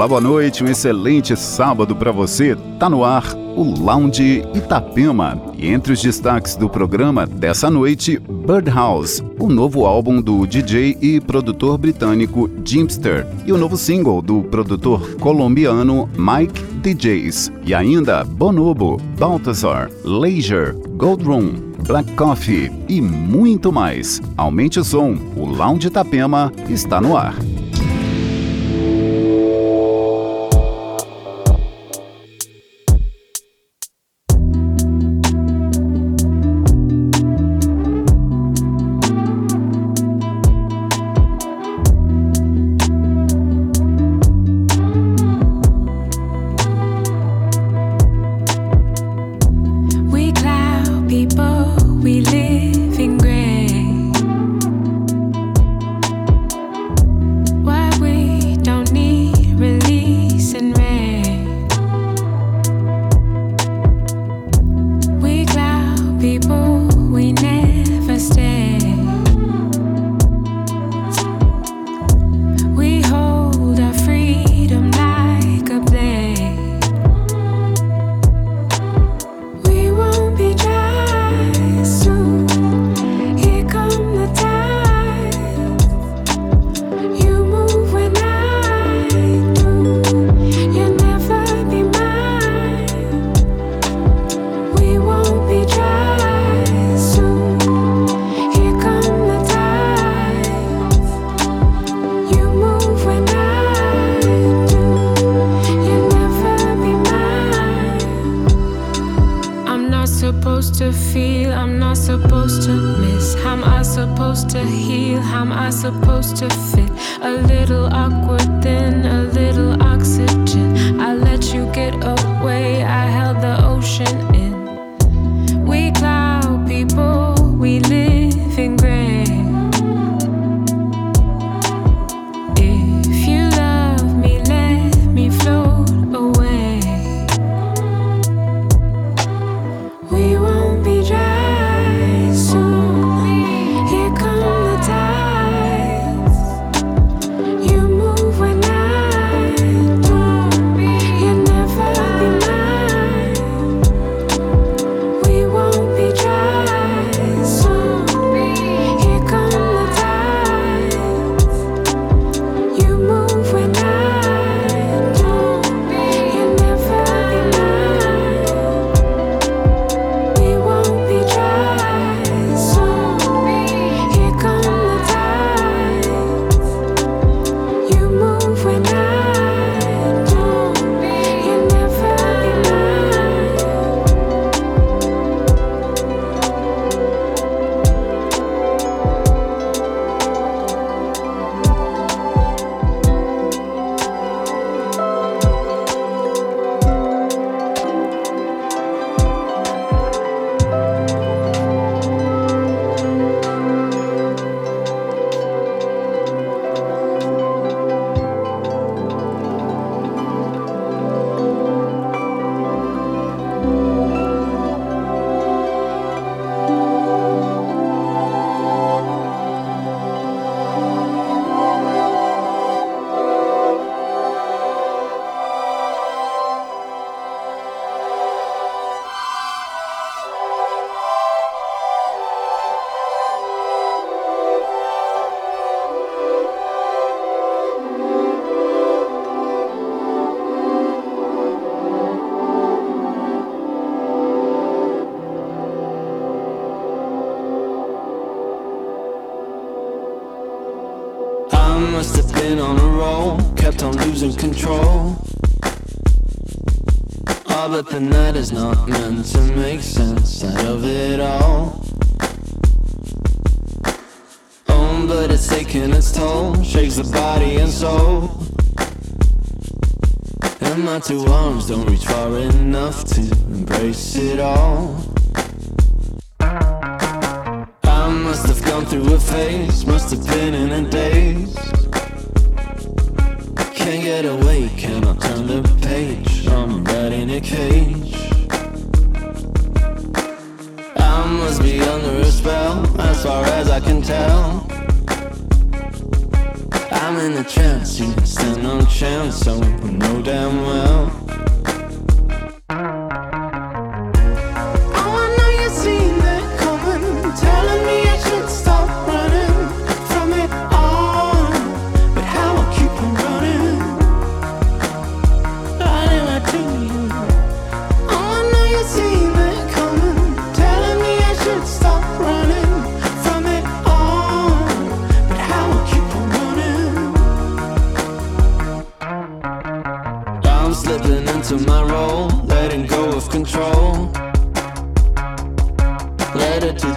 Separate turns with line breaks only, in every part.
Olá, boa noite, um excelente sábado para você. Tá no ar o Lounge Itapema. E entre os destaques do programa dessa noite, Birdhouse, o novo álbum do DJ e produtor britânico Jimster, e o novo single do produtor colombiano Mike DJs. E ainda Bonobo, Balthazar, Leisure, Gold Room, Black Coffee e muito mais. Aumente o som, o Lounge Itapema está no ar.
to feel? I'm not supposed to miss. How am I supposed to heal? How am I supposed to fit? A little awkward, then a little oxygen. I let you get over.
bent on losing control. Ah, oh, but the night is not meant to make sense out of it all. Oh, but it's taking its toll, shakes the body and soul. And my two arms don't reach far enough to embrace it all. I must have gone through a phase, must have been in a daze get away, can I'm the page. I'm right in a cage. I must be under a spell, as far as I can tell. I'm in a trance, you stand no chance, so I know damn well. into my role, letting go of control. Let it do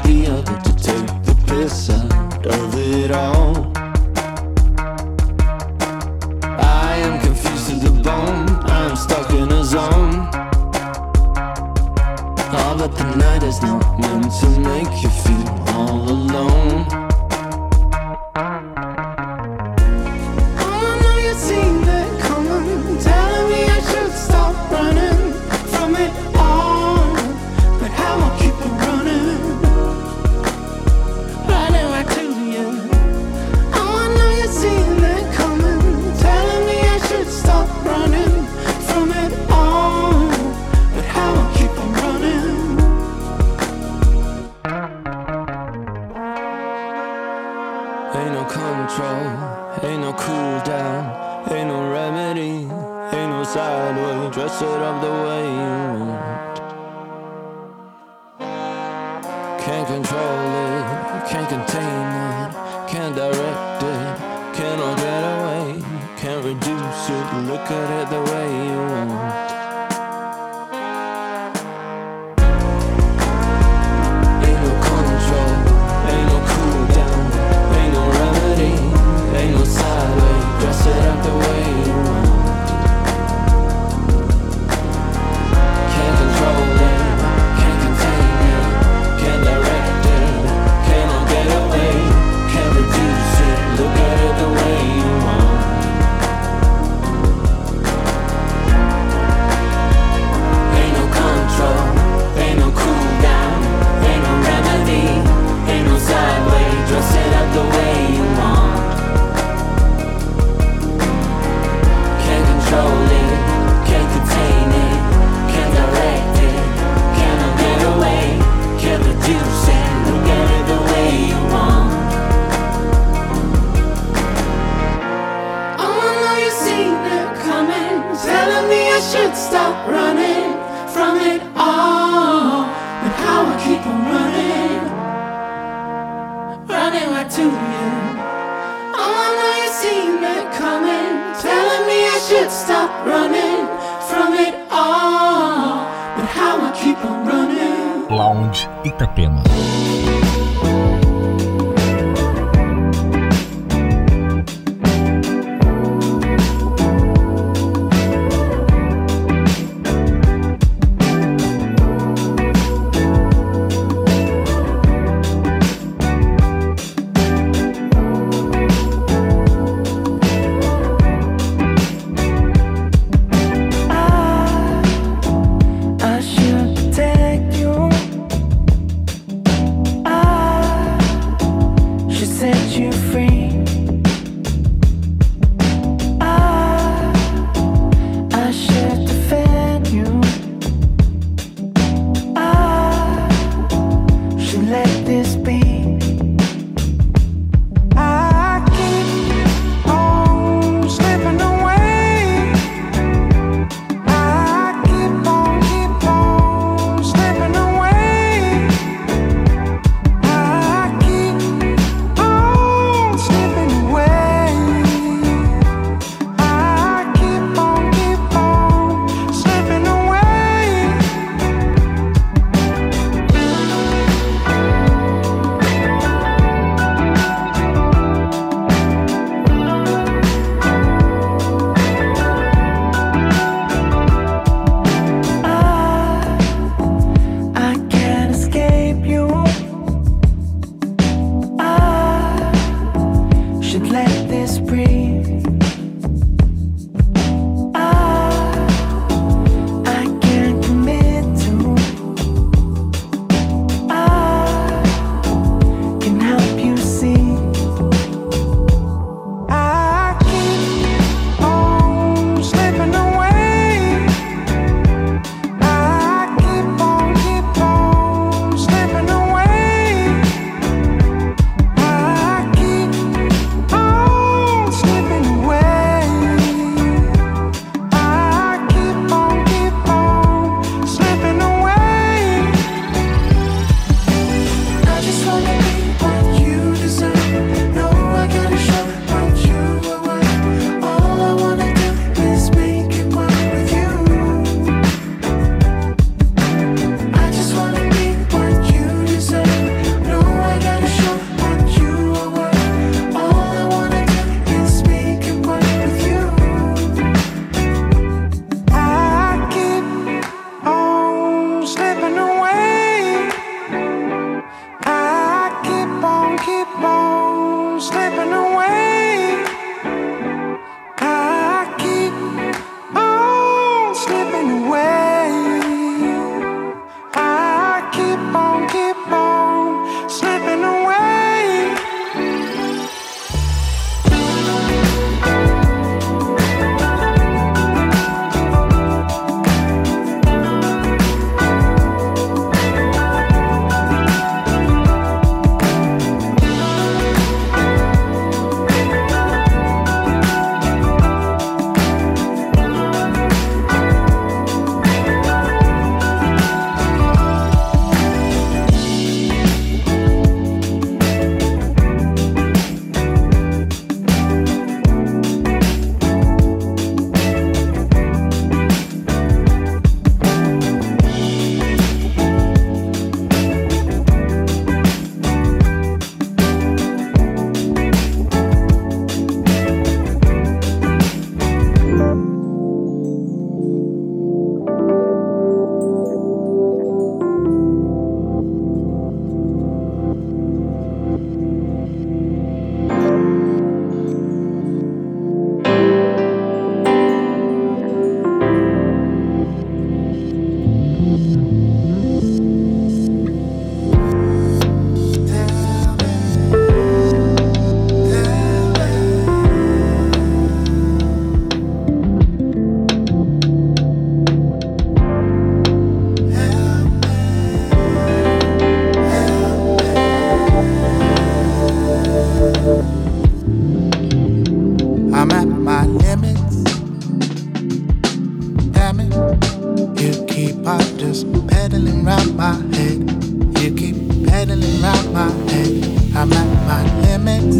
out my head. I'm at my limits.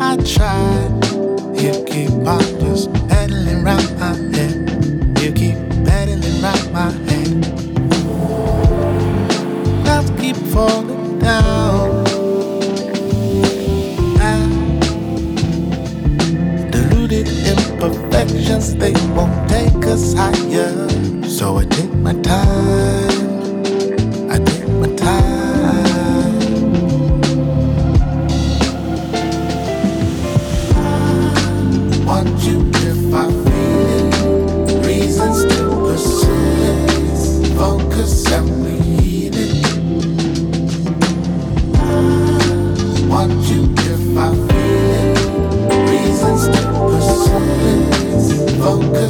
I try. You keep on just pedaling round my head. You keep pedaling round my head. Clouds keep falling down. And imperfections, they won't take us higher. So I take my time.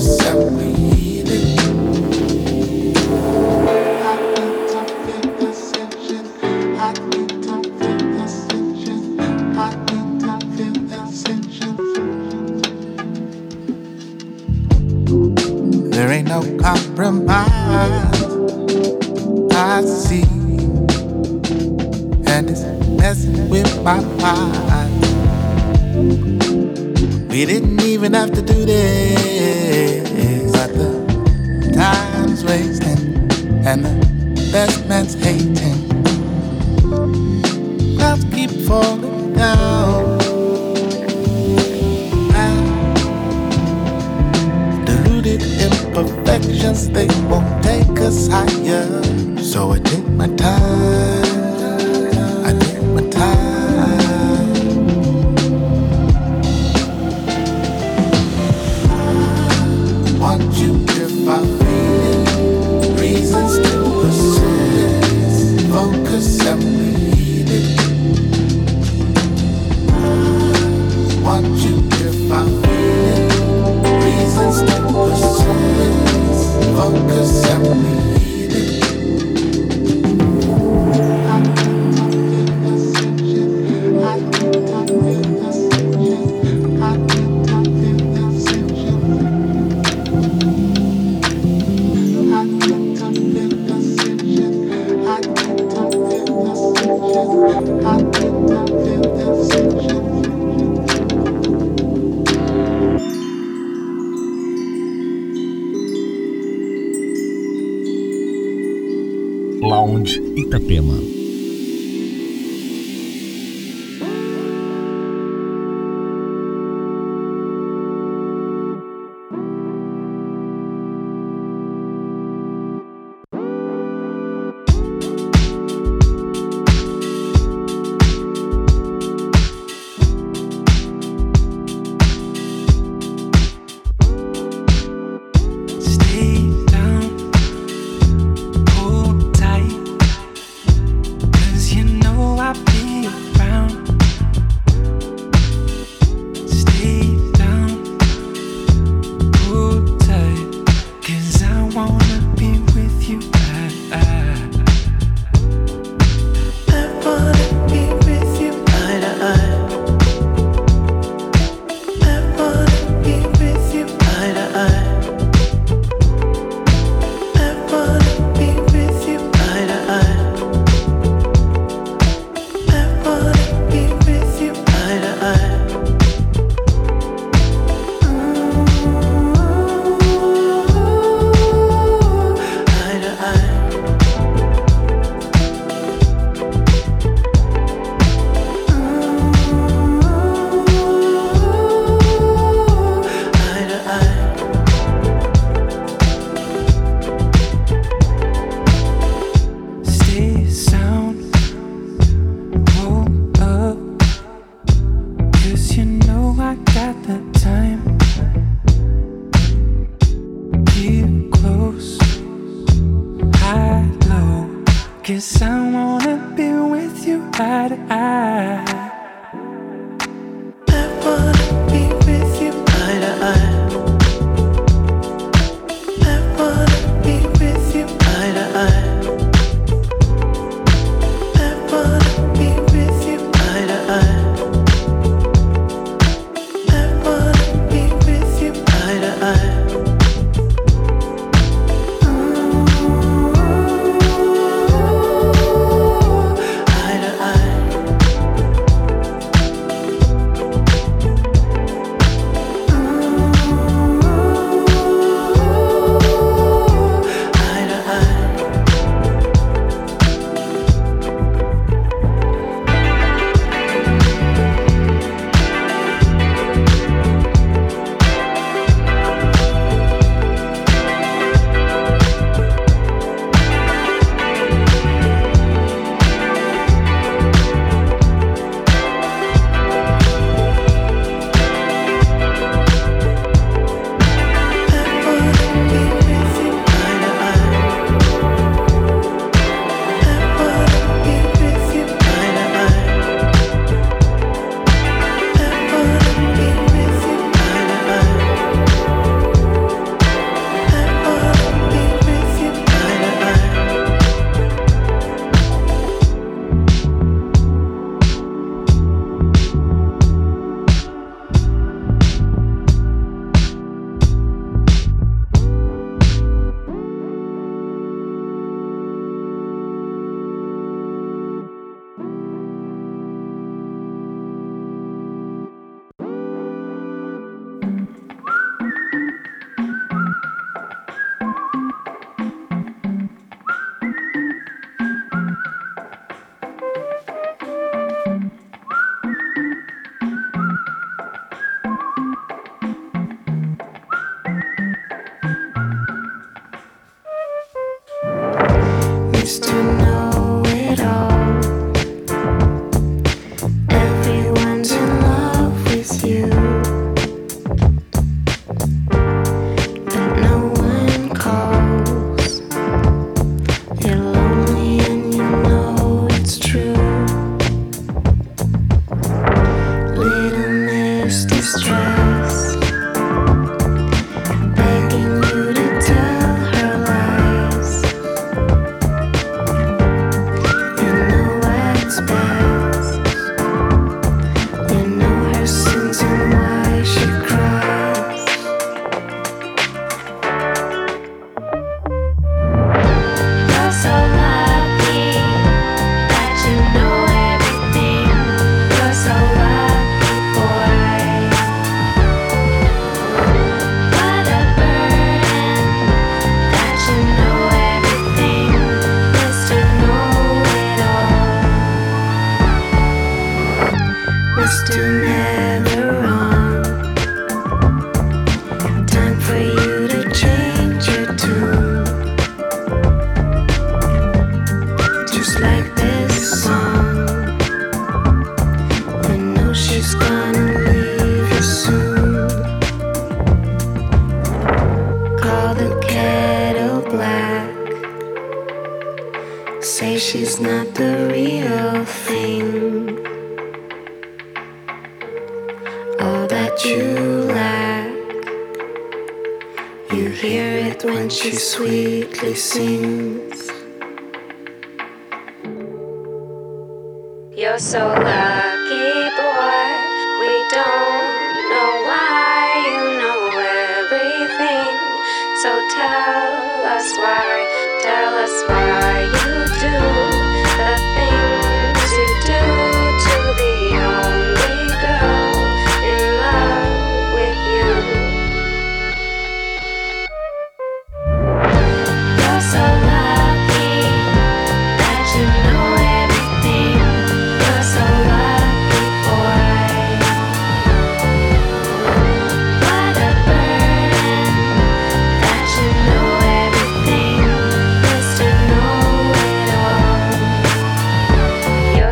yourself.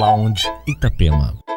Lounge Itapema.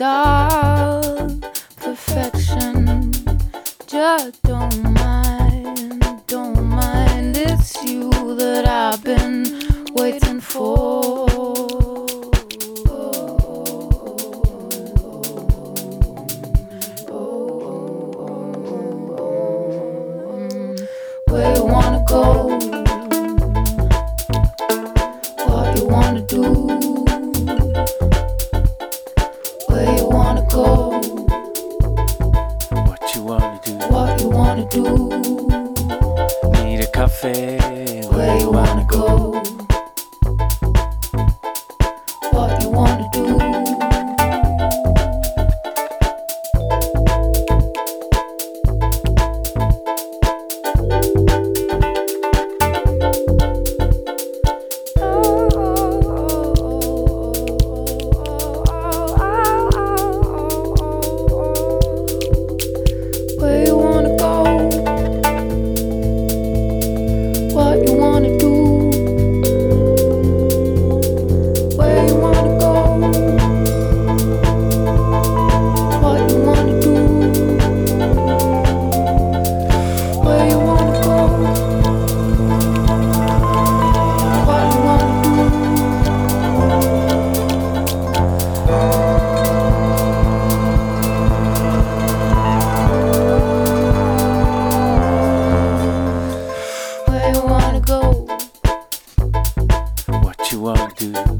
You're
do?